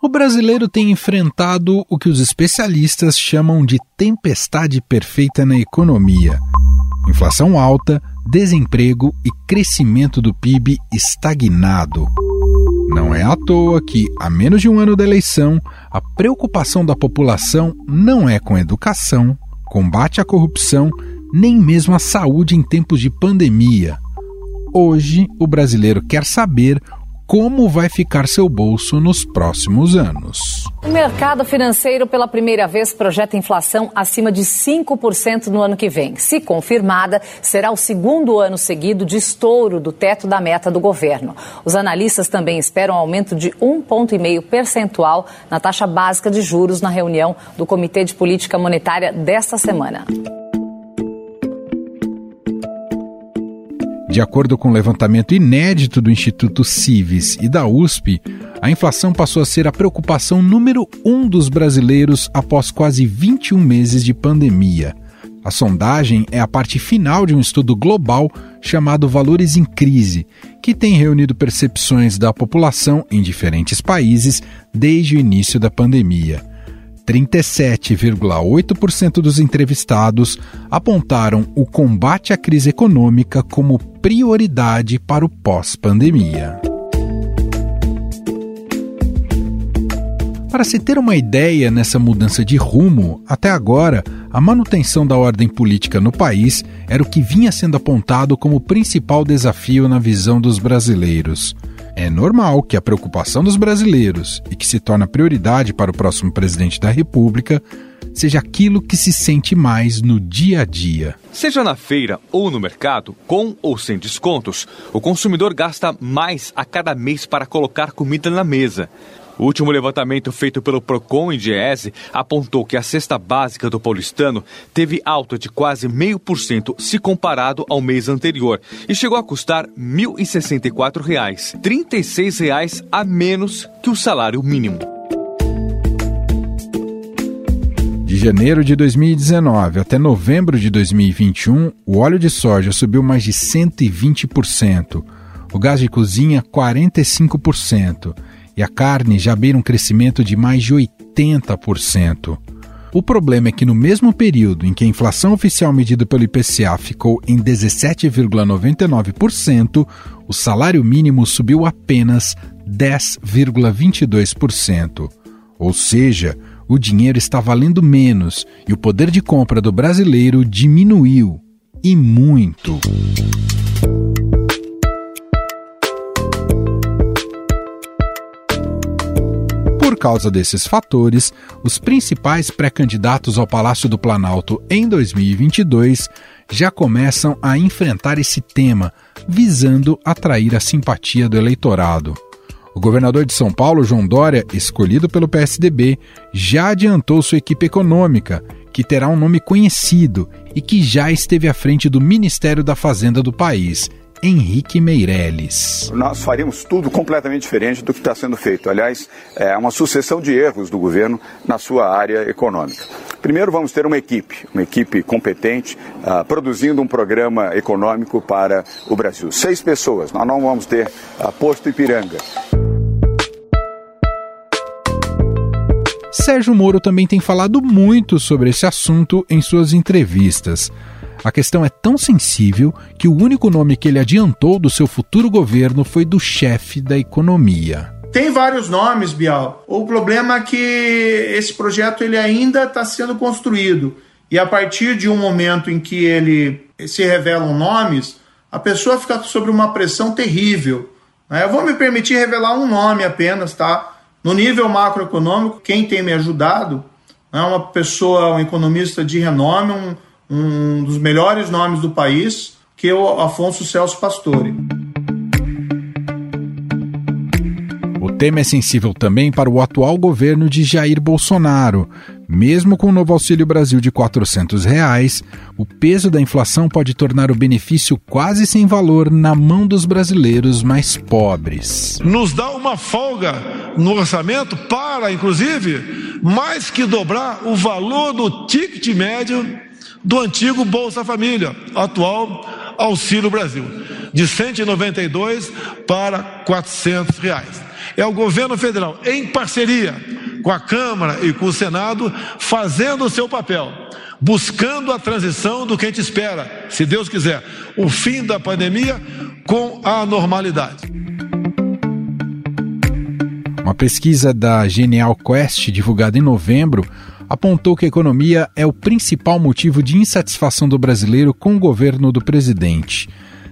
O brasileiro tem enfrentado o que os especialistas chamam de tempestade perfeita na economia. Inflação alta, desemprego e crescimento do PIB estagnado. Não é à toa que, a menos de um ano da eleição, a preocupação da população não é com educação, combate à corrupção, nem mesmo a saúde em tempos de pandemia. Hoje, o brasileiro quer saber como vai ficar seu bolso nos próximos anos. O mercado financeiro, pela primeira vez, projeta inflação acima de 5% no ano que vem. Se confirmada, será o segundo ano seguido de estouro do teto da meta do governo. Os analistas também esperam um aumento de 1,5 ponto percentual na taxa básica de juros na reunião do Comitê de Política Monetária desta semana. De acordo com o um levantamento inédito do Instituto Civis e da USP, a inflação passou a ser a preocupação número um dos brasileiros após quase 21 meses de pandemia. A sondagem é a parte final de um estudo global chamado Valores em Crise, que tem reunido percepções da população em diferentes países desde o início da pandemia. 37,8% dos entrevistados apontaram o combate à crise econômica como prioridade para o pós-pandemia. Para se ter uma ideia nessa mudança de rumo, até agora, a manutenção da ordem política no país era o que vinha sendo apontado como principal desafio na visão dos brasileiros. É normal que a preocupação dos brasileiros e que se torna prioridade para o próximo presidente da República seja aquilo que se sente mais no dia a dia. Seja na feira ou no mercado, com ou sem descontos, o consumidor gasta mais a cada mês para colocar comida na mesa. O último levantamento feito pelo Procon e Diese apontou que a cesta básica do paulistano teve alta de quase meio por cento se comparado ao mês anterior e chegou a custar 1.064 reais, 36 reais a menos que o salário mínimo. De janeiro de 2019 até novembro de 2021, o óleo de soja subiu mais de 120%, o gás de cozinha 45% e a carne já beira um crescimento de mais de 80%. O problema é que no mesmo período em que a inflação oficial medida pelo IPCA ficou em 17,99%, o salário mínimo subiu apenas 10,22%. Ou seja, o dinheiro está valendo menos e o poder de compra do brasileiro diminuiu e muito. Causa desses fatores, os principais pré-candidatos ao Palácio do Planalto em 2022 já começam a enfrentar esse tema, visando atrair a simpatia do eleitorado. O governador de São Paulo, João Dória, escolhido pelo PSDB, já adiantou sua equipe econômica, que terá um nome conhecido e que já esteve à frente do Ministério da Fazenda do país Henrique Meirelles. Nós faríamos tudo completamente diferente do que está sendo feito. Aliás, é uma sucessão de erros do governo na sua área econômica. Primeiro, vamos ter uma equipe, uma equipe competente, uh, produzindo um programa econômico para o Brasil. Seis pessoas, nós não vamos ter uh, posto Ipiranga. Sérgio Moro também tem falado muito sobre esse assunto em suas entrevistas. A questão é tão sensível que o único nome que ele adiantou do seu futuro governo foi do chefe da economia. Tem vários nomes, Bial. O problema é que esse projeto ele ainda está sendo construído. E a partir de um momento em que ele se revelam nomes, a pessoa fica sob uma pressão terrível. Né? Eu vou me permitir revelar um nome apenas, tá? No nível macroeconômico, quem tem me ajudado é uma pessoa, um economista de renome, um, um dos melhores nomes do país, que é o Afonso Celso Pastore. O tema é sensível também para o atual governo de Jair Bolsonaro. Mesmo com o novo Auxílio Brasil de 400 reais, o peso da inflação pode tornar o benefício quase sem valor na mão dos brasileiros mais pobres. Nos dá uma folga no orçamento para, inclusive, mais que dobrar o valor do ticket médio do antigo Bolsa Família, atual Auxílio Brasil. de 192 para 400 reais. É o governo federal, em parceria com a Câmara e com o Senado, fazendo o seu papel, buscando a transição do que a gente espera, se Deus quiser, o fim da pandemia com a normalidade. Uma pesquisa da Genial Quest, divulgada em novembro, apontou que a economia é o principal motivo de insatisfação do brasileiro com o governo do presidente.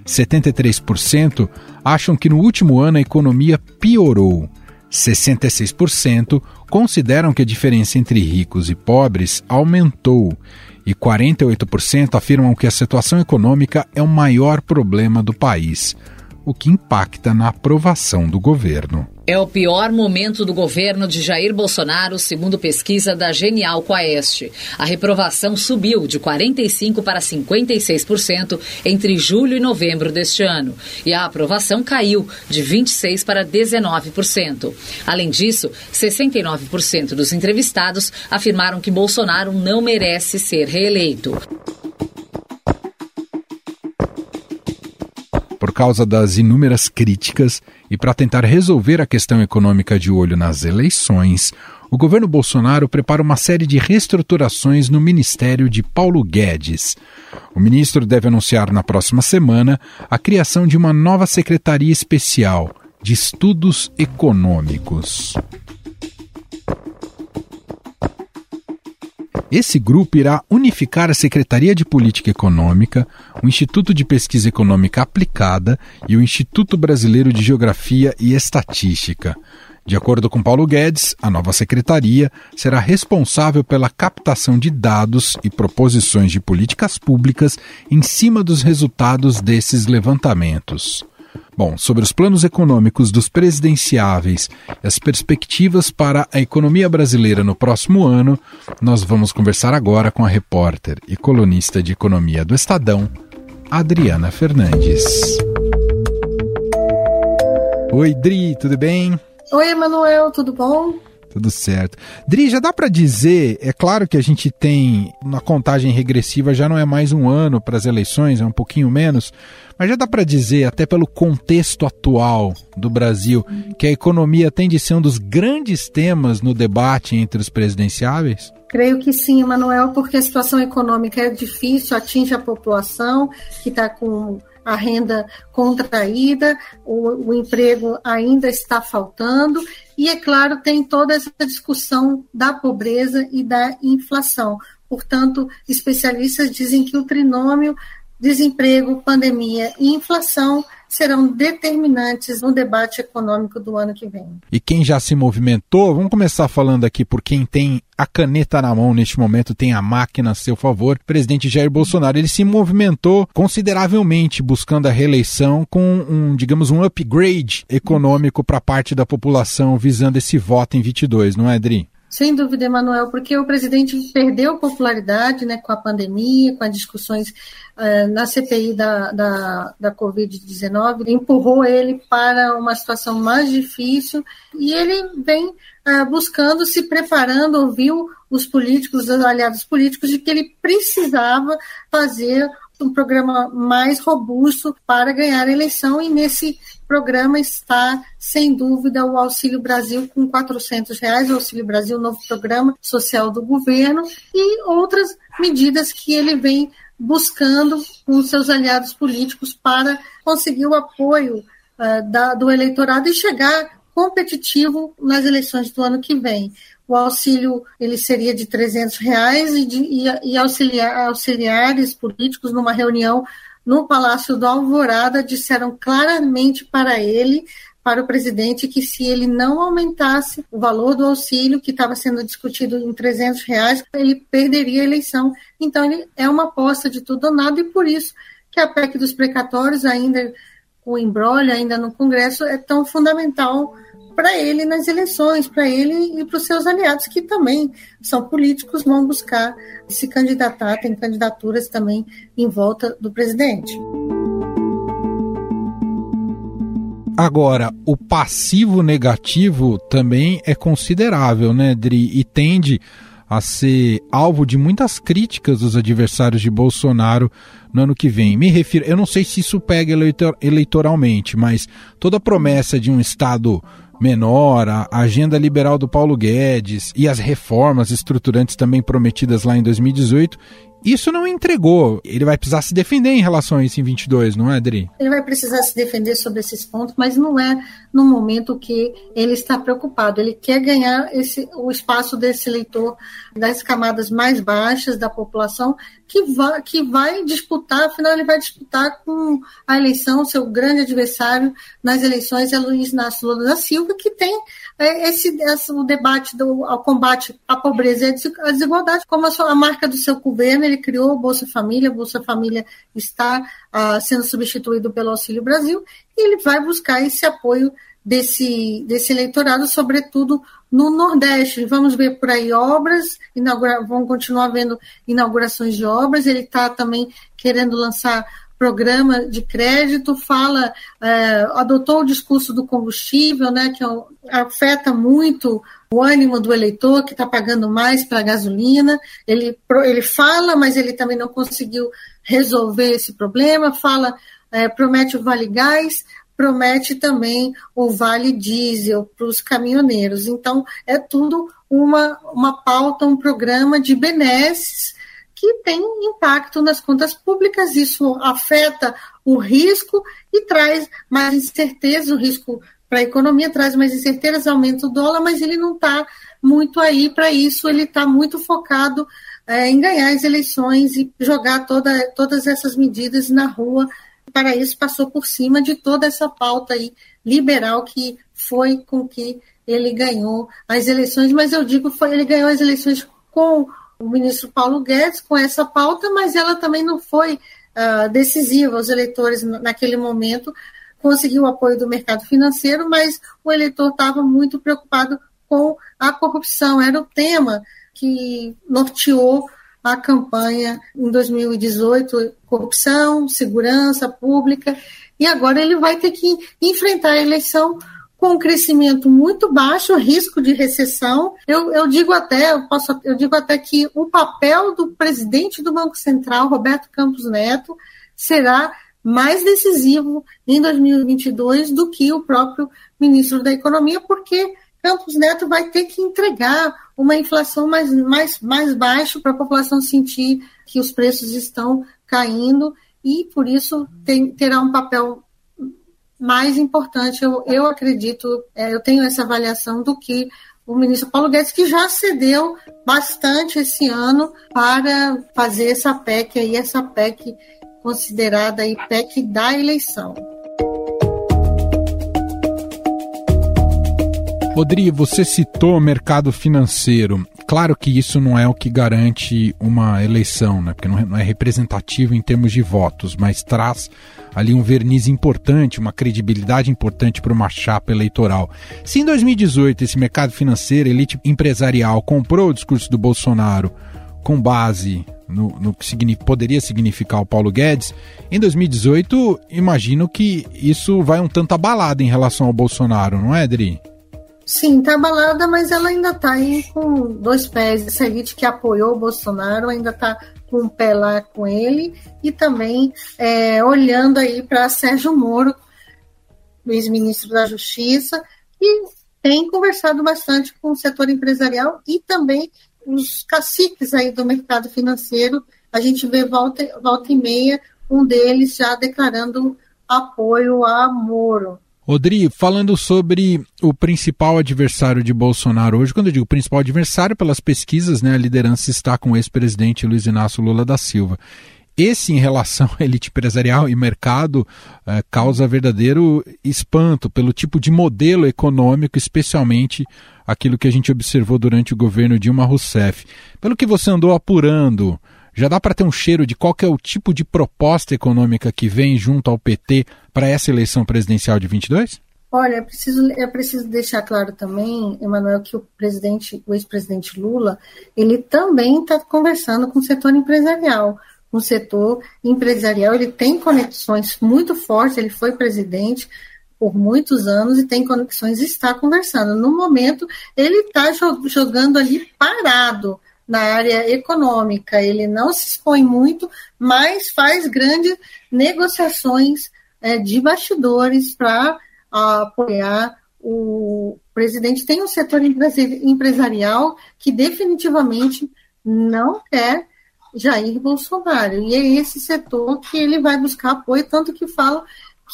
73% acham que no último ano a economia piorou. 66% consideram que a diferença entre ricos e pobres aumentou. E 48% afirmam que a situação econômica é o maior problema do país, o que impacta na aprovação do governo. É o pior momento do governo de Jair Bolsonaro, segundo pesquisa da Genial Quaest. A reprovação subiu de 45% para 56% entre julho e novembro deste ano. E a aprovação caiu de 26% para 19%. Além disso, 69% dos entrevistados afirmaram que Bolsonaro não merece ser reeleito. Causa das inúmeras críticas e para tentar resolver a questão econômica de olho nas eleições, o governo Bolsonaro prepara uma série de reestruturações no ministério de Paulo Guedes. O ministro deve anunciar na próxima semana a criação de uma nova secretaria especial de estudos econômicos. Esse grupo irá unificar a Secretaria de Política Econômica, o Instituto de Pesquisa Econômica Aplicada e o Instituto Brasileiro de Geografia e Estatística. De acordo com Paulo Guedes, a nova secretaria será responsável pela captação de dados e proposições de políticas públicas em cima dos resultados desses levantamentos. Bom, sobre os planos econômicos dos presidenciáveis e as perspectivas para a economia brasileira no próximo ano, nós vamos conversar agora com a repórter e colunista de economia do Estadão, Adriana Fernandes. Oi, Dri, tudo bem? Oi, Emanuel, tudo bom? Tudo certo. Dri, já dá para dizer, é claro que a gente tem, na contagem regressiva já não é mais um ano para as eleições, é um pouquinho menos, mas já dá para dizer, até pelo contexto atual do Brasil, que a economia tem de ser um dos grandes temas no debate entre os presidenciáveis? Creio que sim, Emanuel, porque a situação econômica é difícil, atinge a população que está com a renda contraída, o, o, emprego ainda está faltando, e, é claro, tem toda essa discussão da pobreza e da inflação. Portanto, especialistas dizem que o trinômio desemprego, pandemia e inflação serão determinantes no debate econômico do ano que vem. E quem já se movimentou, vamos começar falando aqui por quem tem a caneta na mão neste momento, tem a máquina a seu favor. O presidente Jair Bolsonaro, ele se movimentou consideravelmente buscando a reeleição com um, digamos, um upgrade econômico para parte da população visando esse voto em 22, não é, Adri? Sem dúvida, Emanuel, porque o presidente perdeu popularidade né, com a pandemia, com as discussões uh, na CPI da, da, da Covid-19, empurrou ele para uma situação mais difícil. E ele vem buscando, se preparando, ouviu os políticos, os aliados políticos, de que ele precisava fazer um programa mais robusto para ganhar a eleição e nesse programa está, sem dúvida, o Auxílio Brasil com 400 reais, o Auxílio Brasil, novo programa social do governo e outras medidas que ele vem buscando com seus aliados políticos para conseguir o apoio uh, da, do eleitorado e chegar competitivo nas eleições do ano que vem. O auxílio ele seria de 300 reais e, de, e, e auxiliar, auxiliares políticos numa reunião no Palácio do Alvorada disseram claramente para ele, para o presidente, que se ele não aumentasse o valor do auxílio, que estava sendo discutido em 300 reais, ele perderia a eleição. Então, ele é uma aposta de tudo ou nada, e por isso que a PEC dos precatórios, ainda o embrólio, ainda no Congresso, é tão fundamental para ele nas eleições, para ele e para os seus aliados, que também são políticos, vão buscar se candidatar, tem candidaturas também em volta do presidente. Agora, o passivo negativo também é considerável, né, Dri? E tende a ser alvo de muitas críticas dos adversários de Bolsonaro no ano que vem. Me refiro, eu não sei se isso pega eleitor, eleitoralmente, mas toda promessa de um Estado menor, a agenda liberal do Paulo Guedes e as reformas estruturantes também prometidas lá em 2018 isso não entregou. Ele vai precisar se defender em relação a isso em 22, não é, Adri? Ele vai precisar se defender sobre esses pontos, mas não é no momento que ele está preocupado. Ele quer ganhar esse, o espaço desse eleitor das camadas mais baixas da população que vai, que vai disputar, afinal, ele vai disputar com a eleição, seu grande adversário nas eleições é Luiz Inácio Lula da Silva, que tem esse, esse, o debate do ao combate à pobreza e à desigualdade como a, sua, a marca do seu governo. Ele criou o Bolsa Família, Bolsa Família está ah, sendo substituído pelo Auxílio Brasil, e ele vai buscar esse apoio desse, desse eleitorado, sobretudo no Nordeste. Vamos ver por aí obras, inaugura, vão continuar vendo inaugurações de obras. Ele está também querendo lançar programa de crédito, fala, é, adotou o discurso do combustível, né, que afeta muito o ânimo do eleitor que está pagando mais para a gasolina. Ele, ele fala, mas ele também não conseguiu resolver esse problema. Fala, é, promete o Vale Gás, promete também o Vale Diesel para os caminhoneiros. Então, é tudo uma, uma pauta, um programa de benesses que tem impacto nas contas públicas. Isso afeta o risco e traz mais incerteza, o risco para a economia traz mais incerteza, aumenta o dólar, mas ele não está muito aí para isso, ele está muito focado é, em ganhar as eleições e jogar toda, todas essas medidas na rua. Para isso passou por cima de toda essa pauta aí liberal que foi com que ele ganhou as eleições, mas eu digo foi ele ganhou as eleições com o ministro Paulo Guedes com essa pauta, mas ela também não foi uh, decisiva. Os eleitores naquele momento conseguiu o apoio do mercado financeiro, mas o eleitor estava muito preocupado com a corrupção. Era o tema que norteou a campanha em 2018, corrupção, segurança pública, e agora ele vai ter que enfrentar a eleição com um crescimento muito baixo, risco de recessão. Eu, eu digo até, eu, posso, eu digo até que o papel do presidente do Banco Central, Roberto Campos Neto, será mais decisivo em 2022 do que o próprio ministro da Economia, porque Campos Neto vai ter que entregar uma inflação mais, mais, mais baixa para a população sentir que os preços estão caindo e, por isso, tem, terá um papel mais importante, eu, eu acredito, é, eu tenho essa avaliação do que o ministro Paulo Guedes, que já cedeu bastante esse ano para fazer essa PEC aí, essa PEC considerada aí PEC da eleição. Rodrigo, você citou o mercado financeiro. Claro que isso não é o que garante uma eleição, né? porque não é, é representativo em termos de votos, mas traz ali um verniz importante, uma credibilidade importante para uma chapa eleitoral. Se em 2018 esse mercado financeiro, elite empresarial, comprou o discurso do Bolsonaro com base no, no que poderia significar o Paulo Guedes, em 2018 imagino que isso vai um tanto abalado em relação ao Bolsonaro, não é, Adri? Sim, tá abalada, mas ela ainda tá aí com dois pés. Essa elite que apoiou o Bolsonaro ainda tá com um pé lá com ele e também é, olhando aí para Sérgio Moro, ex-ministro da Justiça, e tem conversado bastante com o setor empresarial e também os caciques aí do mercado financeiro. A gente vê volta, volta e meia um deles já declarando apoio a Moro. Odri, falando sobre o principal adversário de Bolsonaro hoje, quando eu digo principal adversário, pelas pesquisas, né, a liderança está com o ex-presidente Luiz Inácio Lula da Silva. Esse, em relação à elite empresarial e mercado, é, causa verdadeiro espanto pelo tipo de modelo econômico, especialmente aquilo que a gente observou durante o governo Dilma Rousseff. Pelo que você andou apurando, já dá para ter um cheiro de qual é o tipo de proposta econômica que vem junto ao PT para essa eleição presidencial de 22? Olha, é preciso, é preciso deixar claro também, Emanuel, que o presidente, o ex-presidente Lula, ele também está conversando com o setor empresarial. O setor empresarial ele tem conexões muito fortes, ele foi presidente por muitos anos e tem conexões e está conversando. No momento, ele está jogando ali parado na área econômica. Ele não se expõe muito, mas faz grandes negociações é, de bastidores para apoiar o presidente. Tem um setor empresarial que definitivamente não quer Jair Bolsonaro. E é esse setor que ele vai buscar apoio, tanto que fala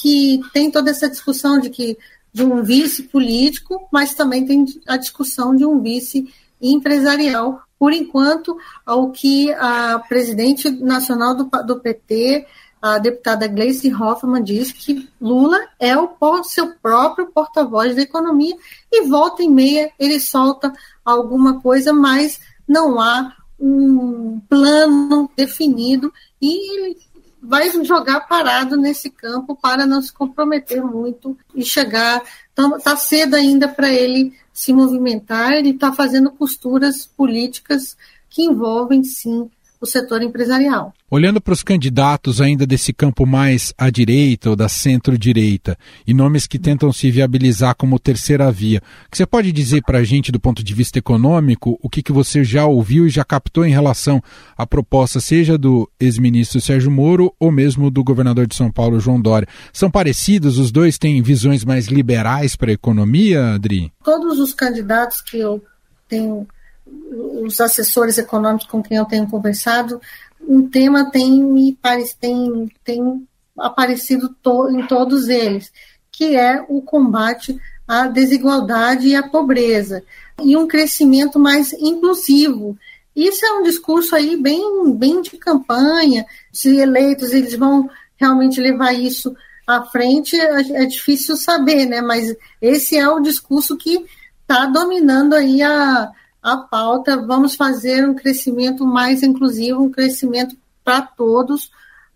que tem toda essa discussão de que de um vice político, mas também tem a discussão de um vice empresarial. Por enquanto, ao que a presidente nacional do, do PT, a deputada Gleice Hoffmann, diz que Lula é o seu próprio porta-voz da economia e volta e meia ele solta alguma coisa, mas não há um plano definido e vai jogar parado nesse campo para não se comprometer muito e chegar. Está tá cedo ainda para ele se movimentar, ele está fazendo costuras políticas que envolvem, sim, o setor empresarial. Olhando para os candidatos ainda desse campo mais à direita ou da centro-direita, e nomes que tentam se viabilizar como terceira via, que você pode dizer para a gente do ponto de vista econômico, o que, que você já ouviu e já captou em relação à proposta, seja do ex-ministro Sérgio Moro ou mesmo do governador de São Paulo, João Dória? São parecidos? Os dois têm visões mais liberais para a economia, Adri? Todos os candidatos que eu tenho os assessores econômicos com quem eu tenho conversado, um tema tem me tem, tem aparecido to, em todos eles, que é o combate à desigualdade e à pobreza e um crescimento mais inclusivo. Isso é um discurso aí bem, bem de campanha. Se eleitos eles vão realmente levar isso à frente, é, é difícil saber, né? Mas esse é o discurso que está dominando aí a, a pauta, vamos fazer um crescimento mais inclusivo, um crescimento para todos,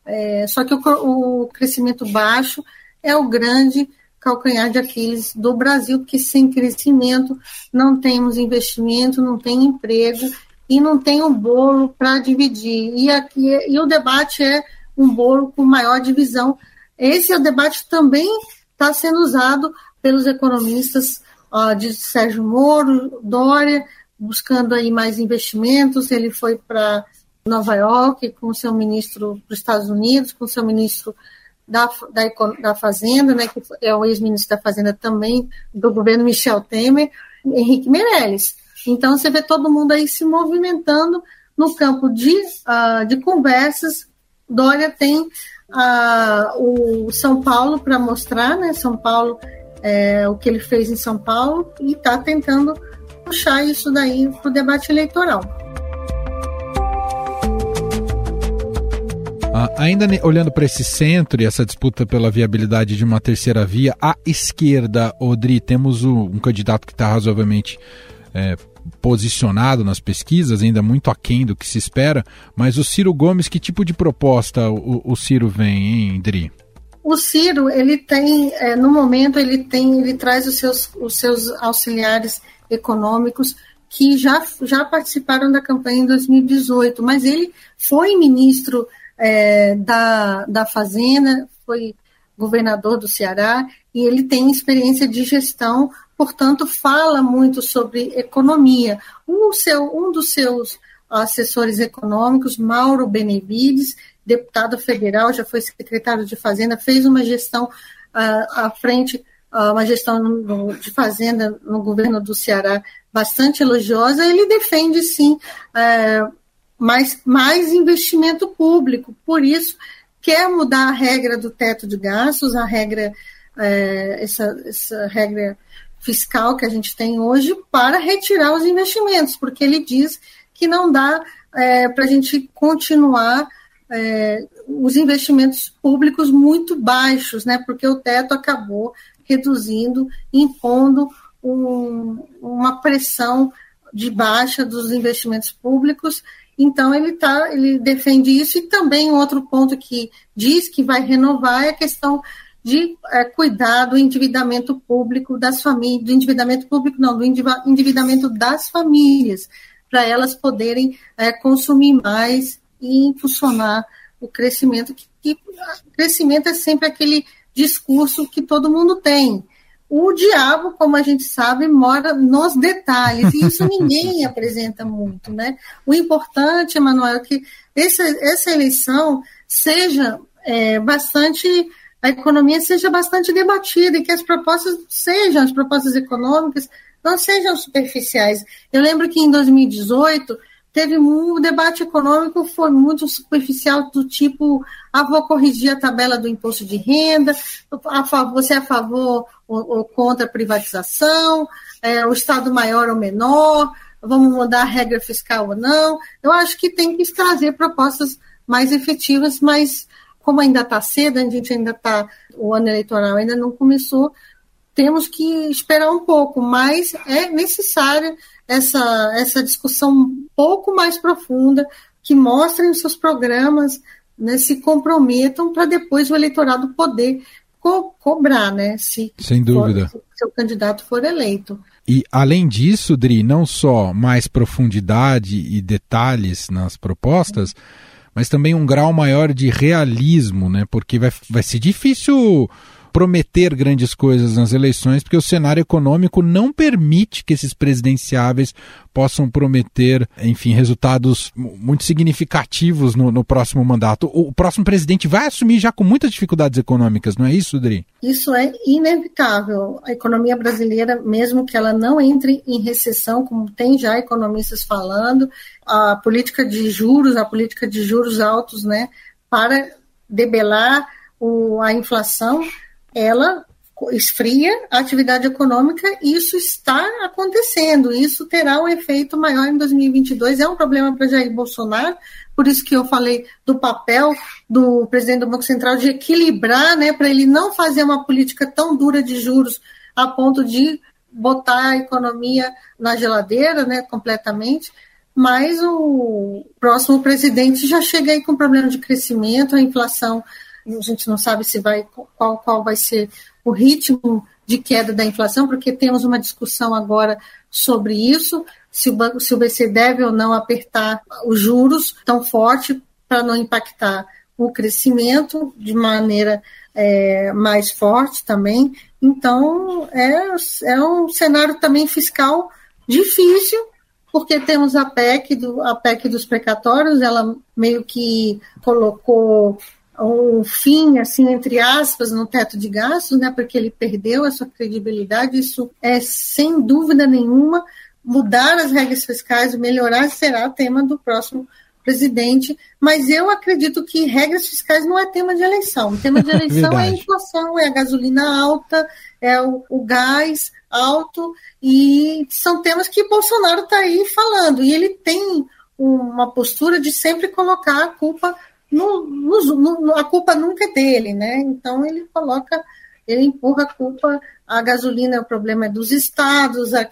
é, só que o, o, crescimento baixo é o grande calcanhar de Aquiles do Brasil, porque sem crescimento não temos investimento, não tem emprego e não tem um bolo para dividir. E, aqui, e o debate é um bolo com maior divisão. Esse é o debate também está sendo usado pelos economistas de Sérgio Moro, Dória, buscando aí mais investimentos. Ele foi para Nova York com seu ministro dos Estados Unidos, com seu ministro da, da, da Fazenda, né, que é o ex-ministro da Fazenda também, do governo Michel Temer, Henrique Meirelles. Então, você vê todo mundo aí se movimentando no campo de, uh, de conversas. Dória tem uh, o São Paulo para mostrar, né? São Paulo, é, o que ele fez em São Paulo, e está tentando puxar isso daí para o debate eleitoral. Ah, ainda olhando para esse centro e essa disputa pela viabilidade de uma terceira via, à esquerda, Odri, temos um candidato que está razoavelmente é, posicionado nas pesquisas, ainda muito aquém do que se espera, mas o Ciro Gomes, que tipo de proposta o, o Ciro vem, hein, Dri? O Ciro, ele tem, é, no momento, ele tem, ele traz os seus, os seus auxiliares econômicos que já, já participaram da campanha em 2018, mas ele foi ministro é, da, da Fazenda, foi governador do Ceará, e ele tem experiência de gestão, portanto, fala muito sobre economia. Um, seu, um dos seus assessores econômicos, Mauro Benevides, deputado federal, já foi secretário de Fazenda, fez uma gestão uh, à frente uma gestão de fazenda no governo do Ceará bastante elogiosa, ele defende sim é, mais, mais investimento público. Por isso, quer mudar a regra do teto de gastos, a regra, é, essa, essa regra fiscal que a gente tem hoje, para retirar os investimentos, porque ele diz que não dá é, para a gente continuar é, os investimentos públicos muito baixos, né? Porque o teto acabou reduzindo, impondo um, uma pressão de baixa dos investimentos públicos. Então ele tá, ele defende isso e também outro ponto que diz que vai renovar é a questão de é, cuidar do endividamento público das famílias, do endividamento público não, do endividamento das famílias, para elas poderem é, consumir mais e impulsionar o crescimento. Que, que crescimento é sempre aquele discurso que todo mundo tem. o diabo, como a gente sabe, mora nos detalhes, e isso ninguém apresenta muito, né? O importante, Emanuel, é que essa, essa eleição seja é, bastante, a economia seja bastante debatida e que as propostas sejam, as propostas econômicas, não sejam superficiais. Eu lembro que em 2018 teve um debate econômico foi muito superficial do tipo ah, vou corrigir a tabela do imposto de renda, você é a favor ou, ou contra a privatização, é, o Estado maior ou menor, vamos mudar a regra fiscal ou não. Eu acho que tem que trazer propostas mais efetivas, mas como ainda está cedo, a gente ainda está, o ano eleitoral ainda não começou, temos que esperar um pouco, mas é necessário essa, essa discussão um pouco mais profunda, que mostrem os seus programas, né, se comprometam para depois o eleitorado poder co cobrar, né? Se Sem dúvida. For, se o candidato for eleito. E além disso, Dri, não só mais profundidade e detalhes nas propostas, mas também um grau maior de realismo, né? Porque vai, vai ser difícil prometer grandes coisas nas eleições, porque o cenário econômico não permite que esses presidenciáveis possam prometer, enfim, resultados muito significativos no, no, próximo mandato. O próximo presidente vai assumir já com muitas dificuldades econômicas, não é isso, Dri? Isso é inevitável. A economia brasileira, mesmo que ela não entre em recessão, como tem já economistas falando, a política de juros, a política de juros altos, né, para debelar o, a inflação, ela esfria a atividade econômica e isso está acontecendo. Isso terá um efeito maior em 2022. É um problema para Jair Bolsonaro, por isso que eu falei do papel do presidente do Banco Central de equilibrar, né, para ele não fazer uma política tão dura de juros a ponto de botar a economia na geladeira, né, completamente. Mas o próximo presidente já chega aí com problema de crescimento, a inflação a gente não sabe se vai qual, qual vai ser o ritmo de queda da inflação, porque temos uma discussão agora sobre isso, se o, banco, se o BC deve ou não apertar os juros tão forte para não impactar o crescimento de maneira é, mais forte também. Então, é, é um cenário também fiscal difícil, porque temos a PEC, do, a PEC dos precatórios, ela meio que colocou um fim, assim, entre aspas, no teto de gastos, né, porque ele perdeu a sua credibilidade. Isso é, sem dúvida nenhuma, mudar as regras fiscais, melhorar, será tema do próximo presidente, mas eu acredito que regras fiscais não é tema de eleição. O tema de eleição é a inflação, é a gasolina alta, é o, o gás alto, e são temas que Bolsonaro está aí falando, e ele tem uma postura de sempre colocar a culpa no, no, a culpa nunca é dele, né? Então ele coloca, ele empurra a culpa, a gasolina, o problema é dos estados, a,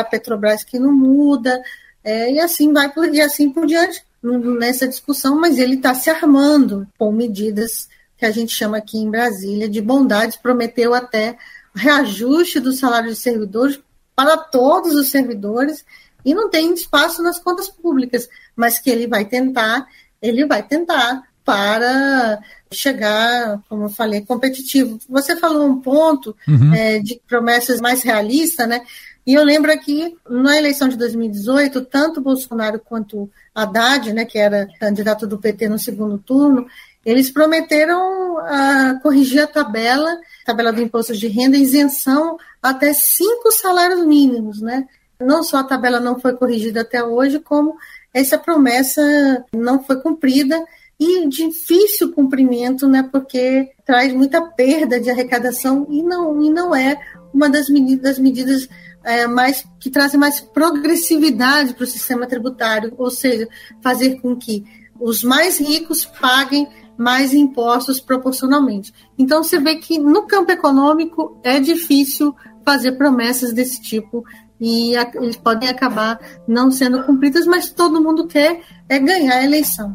a Petrobras que não muda, é, e assim vai e assim por diante nessa discussão, mas ele está se armando com medidas que a gente chama aqui em Brasília de bondades, prometeu até reajuste do salário de servidores para todos os servidores e não tem espaço nas contas públicas, mas que ele vai tentar ele vai tentar para chegar, como eu falei, competitivo. Você falou um ponto uhum. é, de promessas mais realistas, né? E eu lembro aqui, na eleição de 2018, tanto Bolsonaro quanto Haddad, né, que era candidato do PT no segundo turno, eles prometeram a corrigir a tabela, tabela do imposto de renda, isenção até cinco salários mínimos, né? Não só a tabela não foi corrigida até hoje, como essa promessa não foi cumprida e difícil cumprimento, né, porque traz muita perda de arrecadação e não, e não é uma das medidas, das medidas é, mais que trazem mais progressividade para o sistema tributário, ou seja, fazer com que os mais ricos paguem mais impostos proporcionalmente. Então você vê que no campo econômico é difícil fazer promessas desse tipo e a, eles podem acabar não sendo cumpridas, mas todo mundo quer é ganhar a eleição.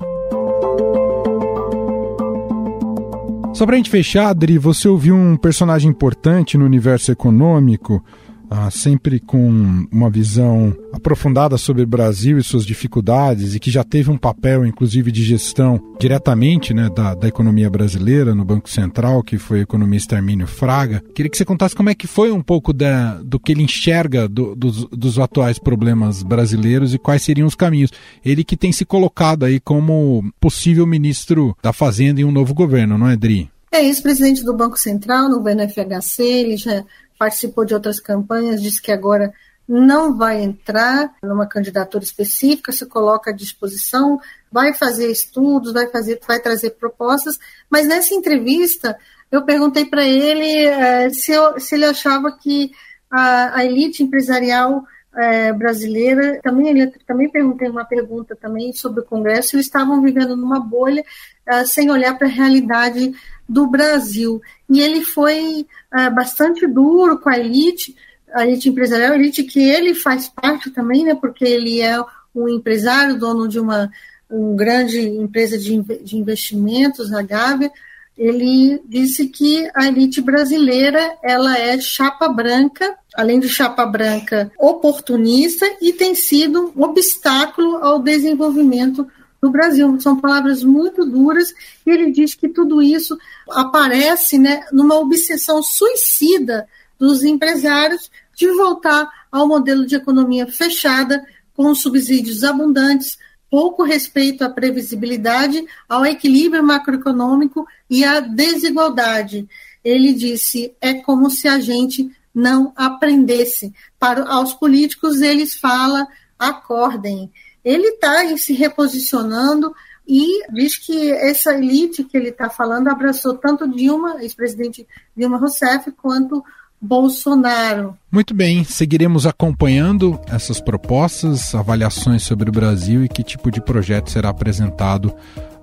Só para a gente fechar, Adri, você ouviu um personagem importante no universo econômico, ah, sempre com uma visão aprofundada sobre o Brasil e suas dificuldades e que já teve um papel, inclusive, de gestão diretamente né, da, da economia brasileira no Banco Central, que foi o economista Armínio Fraga. Queria que você contasse como é que foi um pouco da, do que ele enxerga do, dos, dos atuais problemas brasileiros e quais seriam os caminhos. Ele que tem se colocado aí como possível ministro da Fazenda em um novo governo, não é, Dri? É ex-presidente do Banco Central, no governo FHC, ele já participou de outras campanhas, disse que agora não vai entrar numa candidatura específica, se coloca à disposição, vai fazer estudos, vai fazer, vai trazer propostas, mas nessa entrevista eu perguntei para ele é, se, eu, se, ele achava que a, a elite empresarial é, brasileira, também ele, também perguntei uma pergunta também sobre o Congresso, eles estavam vivendo numa bolha é, sem olhar para a realidade do Brasil. E ele foi é, bastante duro com a elite, a elite empresarial, a elite que ele faz parte também, né, porque ele é um empresário, dono de uma um grande empresa de, de investimentos, a Gávea, ele disse que a elite brasileira ela é chapa branca, além de chapa branca oportunista e tem sido um obstáculo ao desenvolvimento no Brasil. São palavras muito duras e ele diz que tudo isso aparece né, numa obsessão suicida dos empresários de voltar ao modelo de economia fechada, com subsídios abundantes, pouco respeito à previsibilidade, ao equilíbrio macroeconômico e à desigualdade. Ele disse: é como se a gente não aprendesse. Para aos políticos, eles falam: acordem ele está se reposicionando e diz que essa elite que ele está falando abraçou tanto Dilma, ex-presidente Dilma Rousseff, quanto Bolsonaro. Muito bem, seguiremos acompanhando essas propostas, avaliações sobre o Brasil e que tipo de projeto será apresentado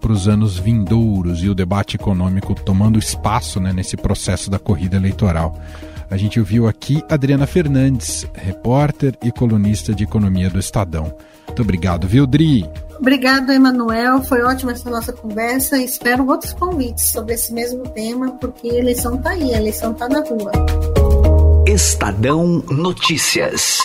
para os anos vindouros e o debate econômico tomando espaço né, nesse processo da corrida eleitoral. A gente ouviu aqui Adriana Fernandes, repórter e colunista de economia do Estadão. Muito obrigado, viu, Dri? Obrigado, Emanuel. Foi ótima essa nossa conversa. Espero outros convites sobre esse mesmo tema, porque a eleição está aí, a eleição está na rua. Estadão Notícias.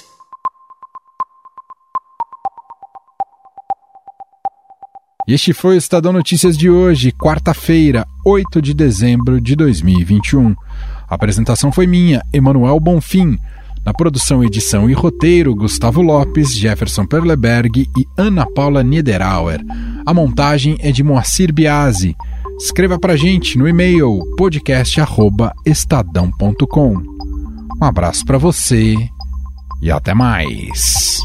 Este foi o Estadão Notícias de hoje, quarta-feira, 8 de dezembro de 2021. A apresentação foi minha, Emanuel Bonfim. Na produção, edição e roteiro, Gustavo Lopes, Jefferson Perleberg e Ana Paula Niederauer. A montagem é de Moacir Biasi. Escreva pra gente no e-mail podcast@estadão.com. Um abraço para você e até mais.